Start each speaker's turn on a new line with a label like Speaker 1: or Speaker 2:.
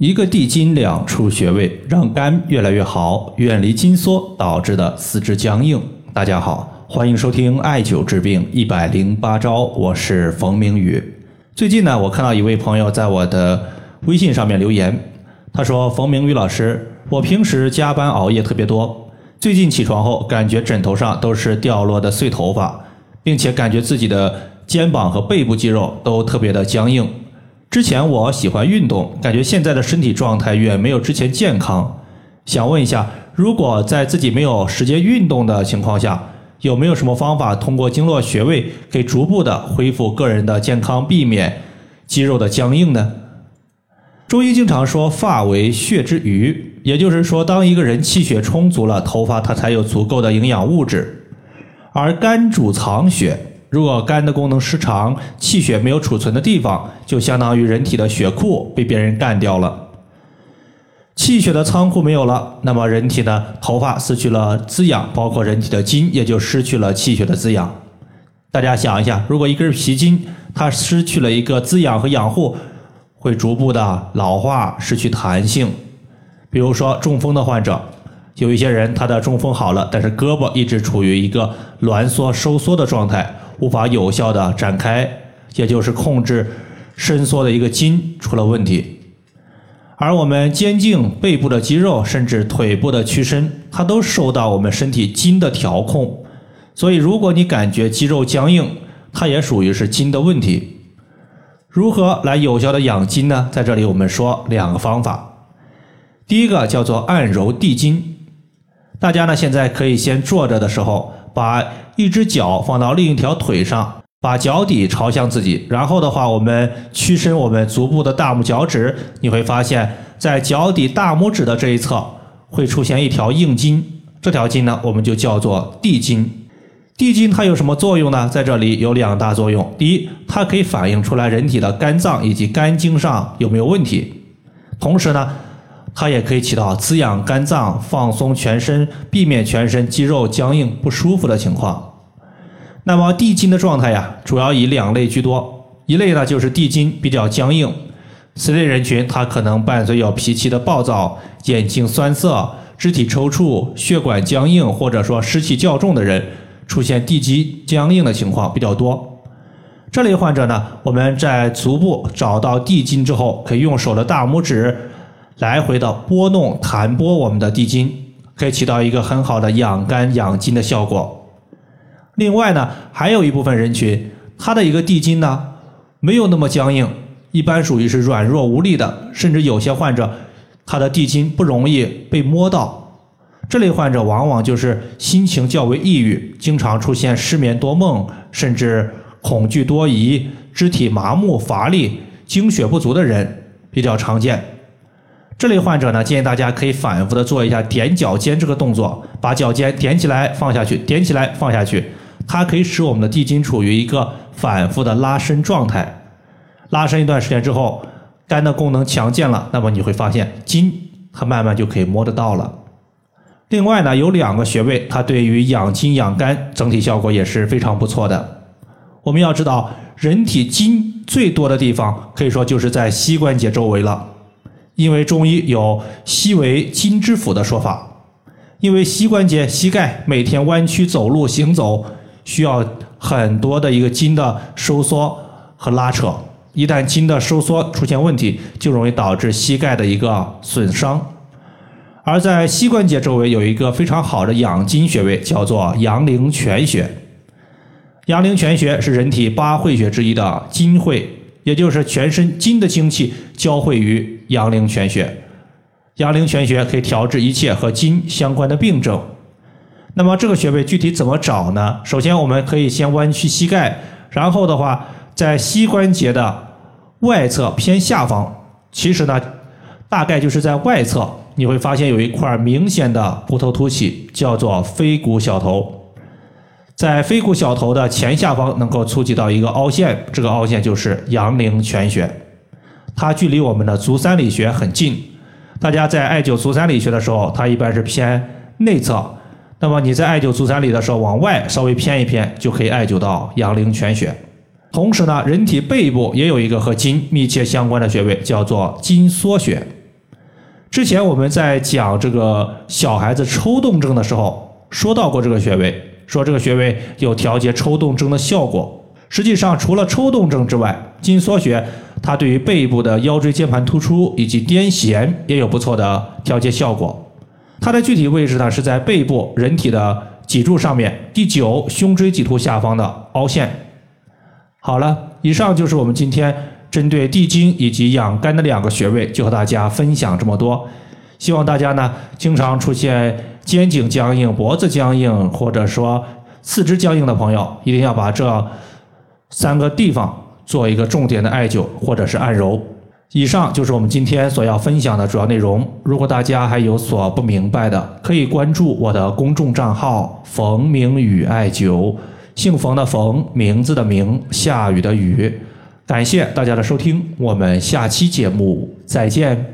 Speaker 1: 一个地筋两处穴位，让肝越来越好，远离筋缩导致的四肢僵硬。大家好，欢迎收听艾灸治病一百零八招，我是冯明宇。最近呢，我看到一位朋友在我的微信上面留言，他说：“冯明宇老师，我平时加班熬夜特别多，最近起床后感觉枕头上都是掉落的碎头发，并且感觉自己的肩膀和背部肌肉都特别的僵硬。”之前我喜欢运动，感觉现在的身体状态远没有之前健康。想问一下，如果在自己没有时间运动的情况下，有没有什么方法通过经络穴位，可以逐步的恢复个人的健康，避免肌肉的僵硬呢？中医经常说发为血之余，也就是说，当一个人气血充足了，头发它才有足够的营养物质，而肝主藏血。如果肝的功能失常，气血没有储存的地方，就相当于人体的血库被别人干掉了，气血的仓库没有了，那么人体的头发失去了滋养，包括人体的筋也就失去了气血的滋养。大家想一下，如果一根皮筋它失去了一个滋养和养护，会逐步的老化，失去弹性。比如说中风的患者，有一些人他的中风好了，但是胳膊一直处于一个挛缩收缩的状态。无法有效的展开，也就是控制伸缩的一个筋出了问题，而我们肩颈、背部的肌肉，甚至腿部的屈伸，它都受到我们身体筋的调控。所以，如果你感觉肌肉僵硬，它也属于是筋的问题。如何来有效的养筋呢？在这里我们说两个方法，第一个叫做按揉地筋。大家呢现在可以先坐着的时候把。一只脚放到另一条腿上，把脚底朝向自己，然后的话，我们屈伸我们足部的大拇脚趾，你会发现在脚底大拇指的这一侧会出现一条硬筋，这条筋呢，我们就叫做地筋。地筋它有什么作用呢？在这里有两大作用。第一，它可以反映出来人体的肝脏以及肝经上有没有问题，同时呢。它也可以起到滋养肝脏、放松全身、避免全身肌肉僵硬不舒服的情况。那么地筋的状态呀，主要以两类居多。一类呢就是地筋比较僵硬，此类人群他可能伴随有脾气的暴躁、眼睛酸涩、肢体抽搐、血管僵硬，或者说湿气较重的人，出现地肌僵硬的情况比较多。这类患者呢，我们在足部找到地筋之后，可以用手的大拇指。来回的拨弄、弹拨我们的地筋，可以起到一个很好的养肝养筋的效果。另外呢，还有一部分人群，他的一个地筋呢没有那么僵硬，一般属于是软弱无力的，甚至有些患者他的地筋不容易被摸到。这类患者往往就是心情较为抑郁，经常出现失眠多梦，甚至恐惧多疑、肢体麻木乏力、精血不足的人比较常见。这类患者呢，建议大家可以反复的做一下踮脚尖这个动作，把脚尖踮起来放下去，踮起来放下去，它可以使我们的地筋处于一个反复的拉伸状态。拉伸一段时间之后，肝的功能强健了，那么你会发现筋它慢慢就可以摸得到了。另外呢，有两个穴位，它对于养筋养肝整体效果也是非常不错的。我们要知道，人体筋最多的地方，可以说就是在膝关节周围了。因为中医有“膝为筋之府”的说法，因为膝关节、膝盖每天弯曲走路行走，需要很多的一个筋的收缩和拉扯。一旦筋的收缩出现问题，就容易导致膝盖的一个损伤。而在膝关节周围有一个非常好的养筋穴位，叫做阳陵泉穴。阳陵泉穴是人体八会穴之一的筋会。也就是全身筋的精气交汇于阳陵泉穴，阳陵泉穴可以调治一切和筋相关的病症。那么这个穴位具体怎么找呢？首先我们可以先弯曲膝盖，然后的话在膝关节的外侧偏下方，其实呢大概就是在外侧，你会发现有一块明显的骨头凸起，叫做腓骨小头。在腓骨小头的前下方能够触及到一个凹陷，这个凹陷就是阳陵泉穴，它距离我们的足三里穴很近。大家在艾灸足三里穴的时候，它一般是偏内侧，那么你在艾灸足三里的时候，往外稍微偏一偏，就可以艾灸到阳陵泉穴。同时呢，人体背部也有一个和筋密切相关的穴位，叫做筋缩穴。之前我们在讲这个小孩子抽动症的时候，说到过这个穴位，说这个穴位有调节抽动症的效果。实际上，除了抽动症之外，筋缩穴它对于背部的腰椎间盘突出以及癫痫也有不错的调节效果。它的具体位置呢是在背部人体的脊柱上面第九胸椎棘突下方的凹陷。好了，以上就是我们今天针对地经以及养肝的两个穴位，就和大家分享这么多。希望大家呢经常出现肩颈僵硬、脖子僵硬或者说四肢僵硬的朋友，一定要把这。三个地方做一个重点的艾灸或者是按揉。以上就是我们今天所要分享的主要内容。如果大家还有所不明白的，可以关注我的公众账号“冯明宇艾灸”，姓冯的冯，名字的名，下雨的雨。感谢大家的收听，我们下期节目再见。